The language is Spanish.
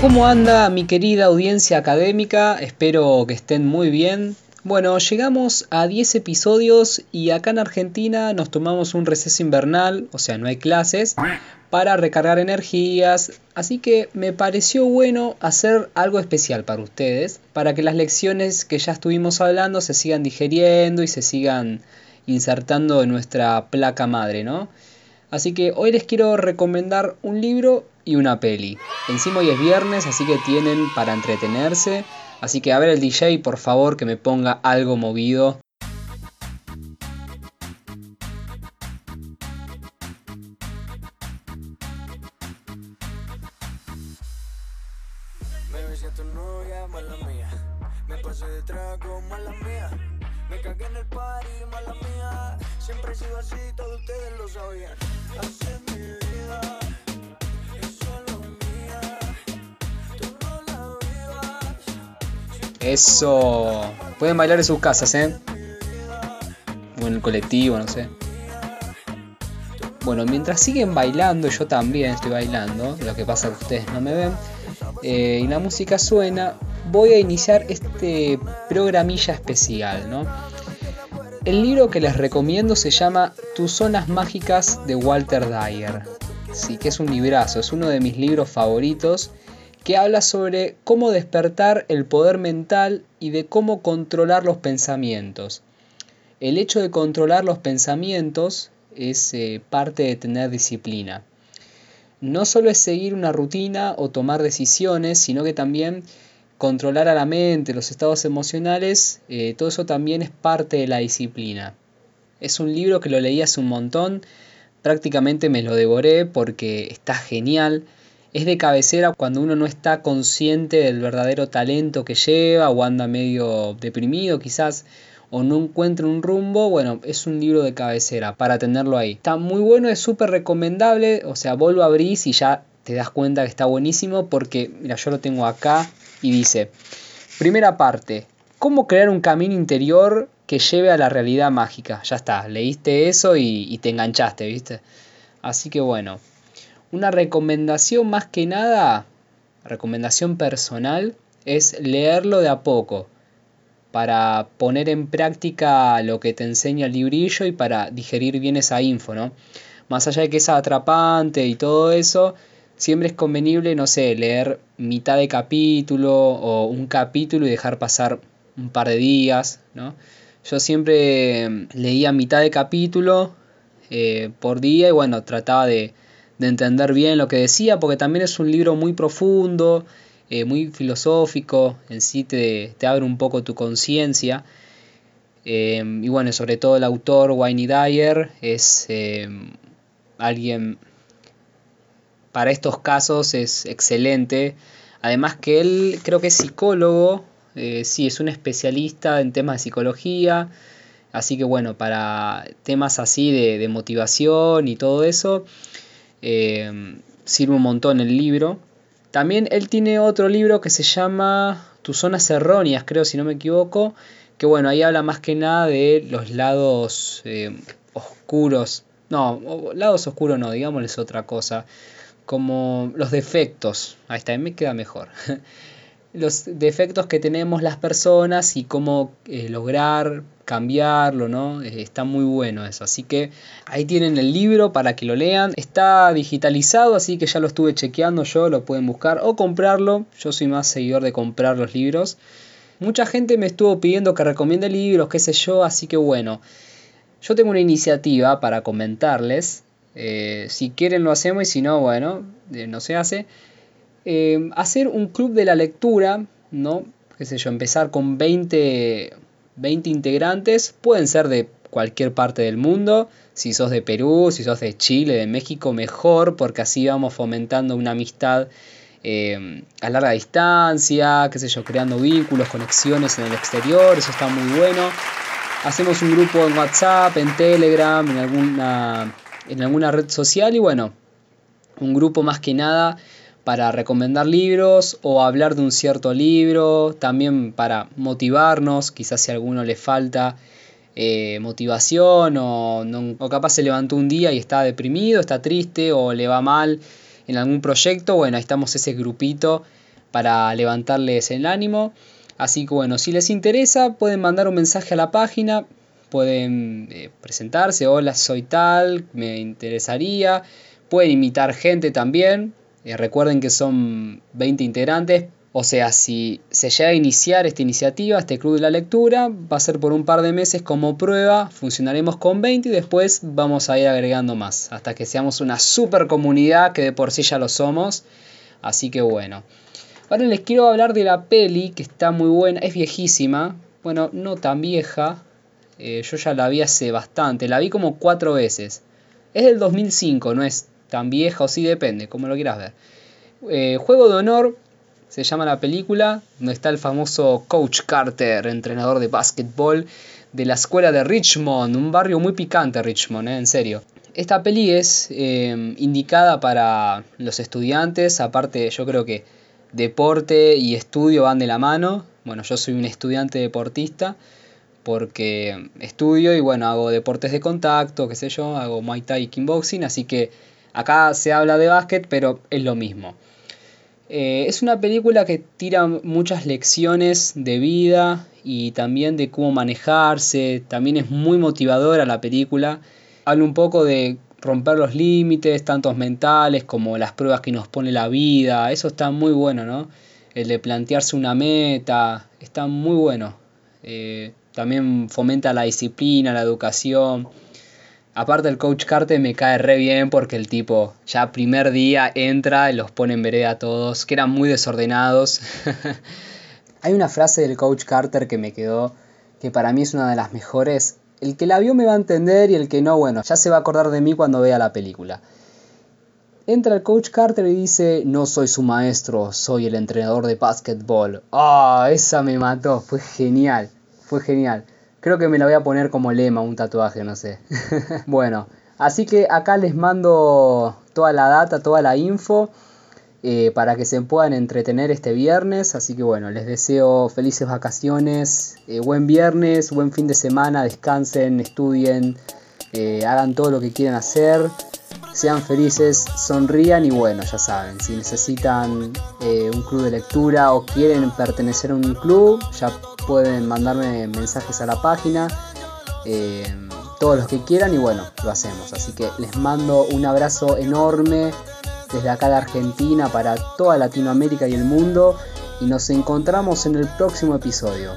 ¿Cómo anda mi querida audiencia académica? Espero que estén muy bien. Bueno, llegamos a 10 episodios y acá en Argentina nos tomamos un receso invernal, o sea, no hay clases, para recargar energías, así que me pareció bueno hacer algo especial para ustedes, para que las lecciones que ya estuvimos hablando se sigan digeriendo y se sigan insertando en nuestra placa madre, ¿no? Así que hoy les quiero recomendar un libro y una peli. Encima hoy es viernes, así que tienen para entretenerse. Así que a ver el DJ, por favor, que me ponga algo movido. Me tu novia, mala mía. Me pasé mala mía. Me cagué en el party, mala mía. Siempre he sido así, todos ustedes lo sabían. Así es mi vida. Eso. Pueden bailar en sus casas, ¿eh? O en el colectivo, no sé. Bueno, mientras siguen bailando, yo también estoy bailando. Lo que pasa es que ustedes no me ven. eh, y la música suena. Voy a iniciar este programilla especial, ¿no? El libro que les recomiendo se llama Tus zonas mágicas de Walter Dyer. Sí, que es un librazo, es uno de mis libros favoritos que habla sobre cómo despertar el poder mental y de cómo controlar los pensamientos. El hecho de controlar los pensamientos es eh, parte de tener disciplina. No solo es seguir una rutina o tomar decisiones, sino que también controlar a la mente, los estados emocionales, eh, todo eso también es parte de la disciplina. Es un libro que lo leí hace un montón, prácticamente me lo devoré porque está genial. Es de cabecera cuando uno no está consciente del verdadero talento que lleva o anda medio deprimido quizás o no encuentra un rumbo, bueno, es un libro de cabecera para tenerlo ahí. Está muy bueno, es súper recomendable, o sea, vos lo abrís y ya te das cuenta que está buenísimo porque, mira, yo lo tengo acá y dice, primera parte, ¿cómo crear un camino interior que lleve a la realidad mágica? Ya está, leíste eso y, y te enganchaste, ¿viste? Así que bueno, una recomendación más que nada, recomendación personal, es leerlo de a poco para poner en práctica lo que te enseña el librillo y para digerir bien esa info, ¿no? Más allá de que es atrapante y todo eso, siempre es convenible, no sé, leer mitad de capítulo o un capítulo y dejar pasar un par de días, ¿no? Yo siempre mm, leía mitad de capítulo eh, por día y bueno, trataba de, de entender bien lo que decía porque también es un libro muy profundo, eh, muy filosófico, en sí te, te abre un poco tu conciencia. Eh, y bueno, sobre todo el autor Wayne Dyer es eh, alguien para estos casos es excelente. Además que él creo que es psicólogo, eh, sí, es un especialista en temas de psicología. Así que bueno, para temas así de, motivación y todo eso, eh, sirve un montón el libro. También él tiene otro libro que se llama Tus zonas erróneas, creo, si no me equivoco. Que bueno, ahí habla más que nada de los lados eh, oscuros. No, lados oscuros no, digámosles otra cosa. Como los defectos. Ahí está, me queda mejor. los defectos que tenemos las personas y cómo eh, lograr cambiarlo, ¿no? Eh, está muy bueno eso. Así que ahí tienen el libro para que lo lean. Está digitalizado, así que ya lo estuve chequeando yo, lo pueden buscar o comprarlo. Yo soy más seguidor de comprar los libros. Mucha gente me estuvo pidiendo que recomiende libros, qué sé yo, así que bueno. Yo tengo una iniciativa para comentarles. Eh, si quieren lo hacemos y si no, bueno, eh, no se hace. Eh, hacer un club de la lectura, ¿no? Qué sé yo, empezar con 20, 20 integrantes. Pueden ser de cualquier parte del mundo. Si sos de Perú, si sos de Chile, de México, mejor, porque así vamos fomentando una amistad a larga distancia, qué sé yo, creando vínculos, conexiones en el exterior, eso está muy bueno. Hacemos un grupo en WhatsApp, en Telegram, en alguna, en alguna red social y bueno, un grupo más que nada para recomendar libros o hablar de un cierto libro, también para motivarnos, quizás si a alguno le falta eh, motivación o, no, o capaz se levantó un día y está deprimido, está triste o le va mal en algún proyecto, bueno, ahí estamos ese grupito para levantarles el ánimo. Así que bueno, si les interesa pueden mandar un mensaje a la página, pueden eh, presentarse, hola soy tal, me interesaría, pueden invitar gente también, eh, recuerden que son 20 integrantes, o sea, si se llega a iniciar esta iniciativa, este club de la lectura, va a ser por un par de meses como prueba, funcionaremos con 20 y después vamos a ir agregando más, hasta que seamos una super comunidad que de por sí ya lo somos. Así que bueno. Ahora les quiero hablar de la peli, que está muy buena, es viejísima, bueno, no tan vieja, eh, yo ya la vi hace bastante, la vi como cuatro veces. Es del 2005, no es tan vieja o sí, depende, como lo quieras ver. Eh, Juego de Honor se llama la película, donde está el famoso Coach Carter, entrenador de básquetbol de la escuela de Richmond, un barrio muy picante Richmond, eh, en serio. Esta peli es eh, indicada para los estudiantes, aparte yo creo que deporte y estudio van de la mano. Bueno, yo soy un estudiante deportista porque estudio y bueno, hago deportes de contacto, qué sé yo, hago Muay Thai y kickboxing, así que acá se habla de básquet, pero es lo mismo. Eh, es una película que tira muchas lecciones de vida y también de cómo manejarse. También es muy motivadora la película. Habla un poco de romper los límites, tantos mentales como las pruebas que nos pone la vida. Eso está muy bueno, ¿no? El de plantearse una meta. Está muy bueno. Eh, también fomenta la disciplina, la educación. Aparte el coach Carter me cae re bien porque el tipo ya primer día entra y los pone en vereda a todos, que eran muy desordenados. Hay una frase del coach Carter que me quedó, que para mí es una de las mejores. El que la vio me va a entender y el que no, bueno, ya se va a acordar de mí cuando vea la película. Entra el coach Carter y dice, no soy su maestro, soy el entrenador de básquetbol. Ah, esa me mató, fue genial, fue genial. Creo que me la voy a poner como lema, un tatuaje, no sé. bueno, así que acá les mando toda la data, toda la info. Eh, para que se puedan entretener este viernes. Así que bueno, les deseo felices vacaciones, eh, buen viernes, buen fin de semana, descansen, estudien, eh, hagan todo lo que quieran hacer, sean felices, sonrían y bueno, ya saben, si necesitan un club de lectura o quieren pertenecer a un club, ya pueden mandarme mensajes a la página. todos los que quieran y bueno, lo hacemos. Así que les mando un abrazo enorme desde acá de Argentina para toda Latinoamérica y el mundo y nos encontramos en el próximo episodio.